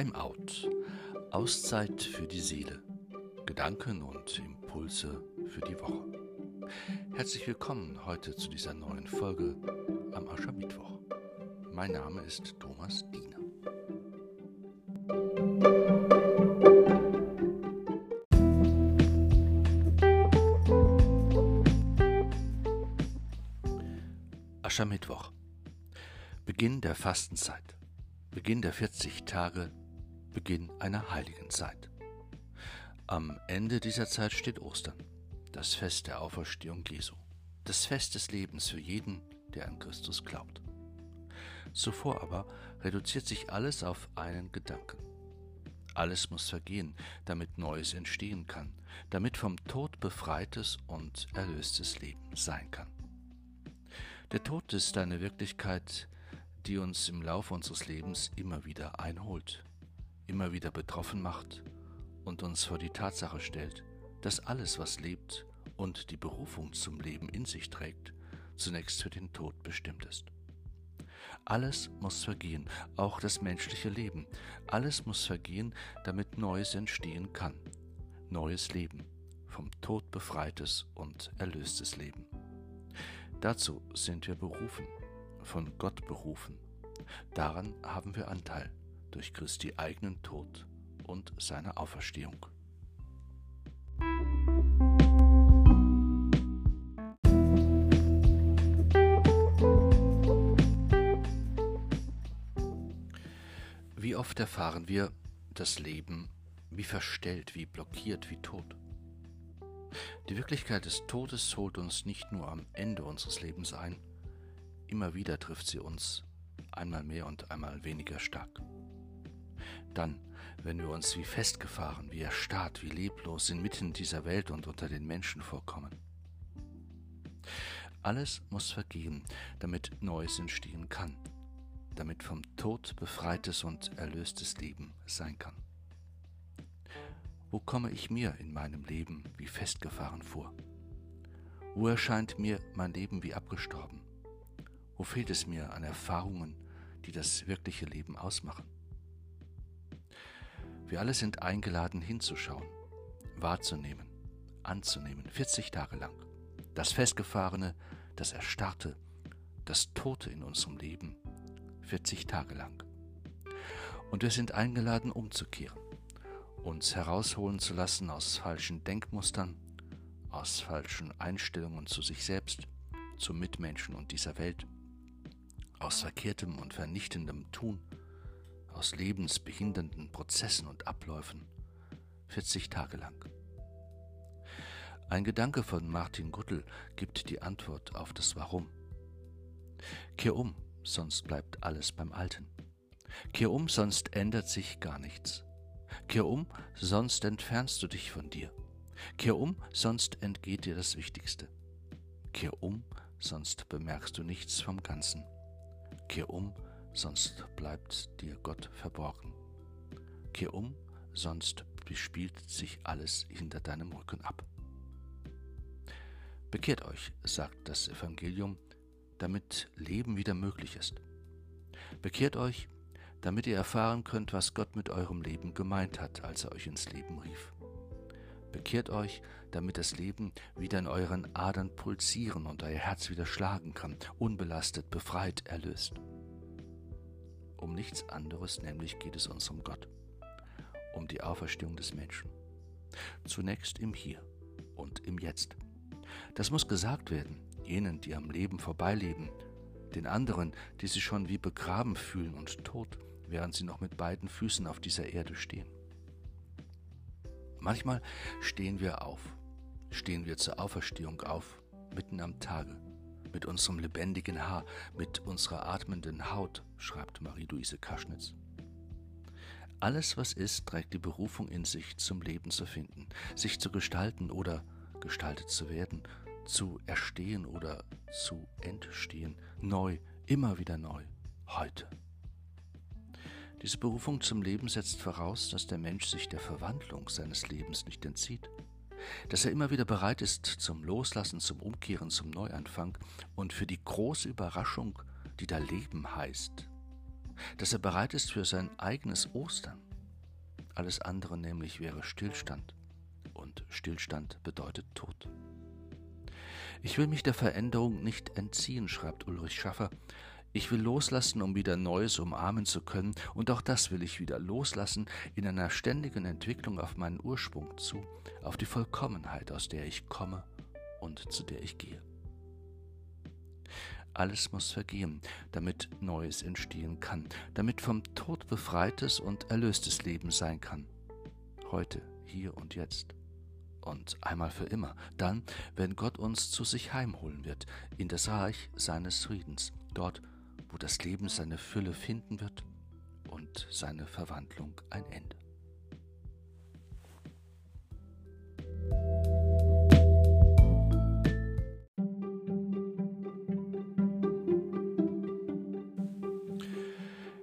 Timeout. Auszeit für die Seele. Gedanken und Impulse für die Woche. Herzlich willkommen heute zu dieser neuen Folge am Aschermittwoch. Mein Name ist Thomas Diener. Aschermittwoch. Beginn der Fastenzeit. Beginn der 40 Tage, Beginn einer heiligen Zeit. Am Ende dieser Zeit steht Ostern, das Fest der Auferstehung Jesu, das Fest des Lebens für jeden, der an Christus glaubt. Zuvor aber reduziert sich alles auf einen Gedanken. Alles muss vergehen, damit Neues entstehen kann, damit vom Tod befreites und erlöstes Leben sein kann. Der Tod ist eine Wirklichkeit, die uns im Laufe unseres Lebens immer wieder einholt, immer wieder betroffen macht und uns vor die Tatsache stellt, dass alles, was lebt und die Berufung zum Leben in sich trägt, zunächst für den Tod bestimmt ist. Alles muss vergehen, auch das menschliche Leben. Alles muss vergehen, damit Neues entstehen kann. Neues Leben, vom Tod befreites und erlöstes Leben. Dazu sind wir berufen von Gott berufen. Daran haben wir Anteil durch Christi eigenen Tod und seine Auferstehung. Wie oft erfahren wir das Leben wie verstellt, wie blockiert, wie tot. Die Wirklichkeit des Todes holt uns nicht nur am Ende unseres Lebens ein, Immer wieder trifft sie uns, einmal mehr und einmal weniger stark. Dann, wenn wir uns wie festgefahren, wie erstarrt, wie leblos inmitten dieser Welt und unter den Menschen vorkommen. Alles muss vergehen, damit Neues entstehen kann, damit vom Tod befreites und erlöstes Leben sein kann. Wo komme ich mir in meinem Leben wie festgefahren vor? Wo erscheint mir mein Leben wie abgestorben? Wo fehlt es mir an Erfahrungen, die das wirkliche Leben ausmachen? Wir alle sind eingeladen hinzuschauen, wahrzunehmen, anzunehmen, 40 Tage lang. Das Festgefahrene, das Erstarrte, das Tote in unserem Leben, 40 Tage lang. Und wir sind eingeladen, umzukehren, uns herausholen zu lassen aus falschen Denkmustern, aus falschen Einstellungen zu sich selbst, zu Mitmenschen und dieser Welt aus verkehrtem und vernichtendem Tun, aus lebensbehindernden Prozessen und Abläufen, 40 Tage lang. Ein Gedanke von Martin Guttel gibt die Antwort auf das Warum. Kehr um, sonst bleibt alles beim Alten. Kehr um, sonst ändert sich gar nichts. Kehr um, sonst entfernst du dich von dir. Kehr um, sonst entgeht dir das Wichtigste. Kehr um, sonst bemerkst du nichts vom Ganzen. Kehr um, sonst bleibt dir Gott verborgen. Kehr um, sonst bespielt sich alles hinter deinem Rücken ab. Bekehrt euch, sagt das Evangelium, damit Leben wieder möglich ist. Bekehrt euch, damit ihr erfahren könnt, was Gott mit eurem Leben gemeint hat, als er euch ins Leben rief. Bekehrt euch, damit das Leben wieder in euren Adern pulsieren und euer Herz wieder schlagen kann, unbelastet, befreit, erlöst. Um nichts anderes nämlich geht es uns um Gott, um die Auferstehung des Menschen. Zunächst im Hier und im Jetzt. Das muss gesagt werden, jenen, die am Leben vorbeileben, den anderen, die sich schon wie begraben fühlen und tot, während sie noch mit beiden Füßen auf dieser Erde stehen. Manchmal stehen wir auf, stehen wir zur Auferstehung auf, mitten am Tage, mit unserem lebendigen Haar, mit unserer atmenden Haut, schreibt Marie-Louise Kaschnitz. Alles, was ist, trägt die Berufung in sich, zum Leben zu finden, sich zu gestalten oder gestaltet zu werden, zu erstehen oder zu entstehen, neu, immer wieder neu, heute. Diese Berufung zum Leben setzt voraus, dass der Mensch sich der Verwandlung seines Lebens nicht entzieht, dass er immer wieder bereit ist zum Loslassen, zum Umkehren, zum Neuanfang und für die große Überraschung, die da Leben heißt, dass er bereit ist für sein eigenes Ostern, Alles andere nämlich wäre Stillstand. Und Stillstand bedeutet Tod. Ich will mich der Veränderung nicht entziehen, schreibt Ulrich Schaffer. Ich will loslassen, um wieder Neues umarmen zu können, und auch das will ich wieder loslassen in einer ständigen Entwicklung auf meinen Ursprung zu, auf die Vollkommenheit, aus der ich komme und zu der ich gehe. Alles muss vergehen, damit Neues entstehen kann, damit vom Tod befreites und erlöstes Leben sein kann. Heute, hier und jetzt. Und einmal für immer, dann, wenn Gott uns zu sich heimholen wird, in das Reich seines Friedens, dort, wo das Leben seine Fülle finden wird und seine Verwandlung ein Ende.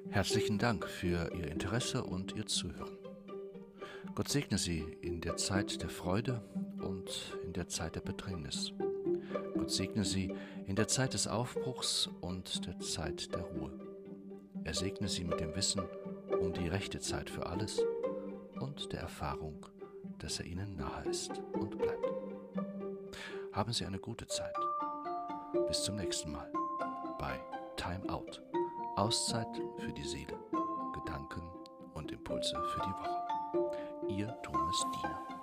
Herzlichen Dank für Ihr Interesse und Ihr Zuhören. Gott segne Sie in der Zeit der Freude und in der Zeit der Bedrängnis. Gott segne Sie in der Zeit des Aufbruchs und der Zeit der Ruhe. Er segne Sie mit dem Wissen um die rechte Zeit für alles und der Erfahrung, dass er Ihnen nahe ist und bleibt. Haben Sie eine gute Zeit. Bis zum nächsten Mal bei Time Out. Auszeit für die Seele, Gedanken und Impulse für die Woche. Ihr Thomas Diener.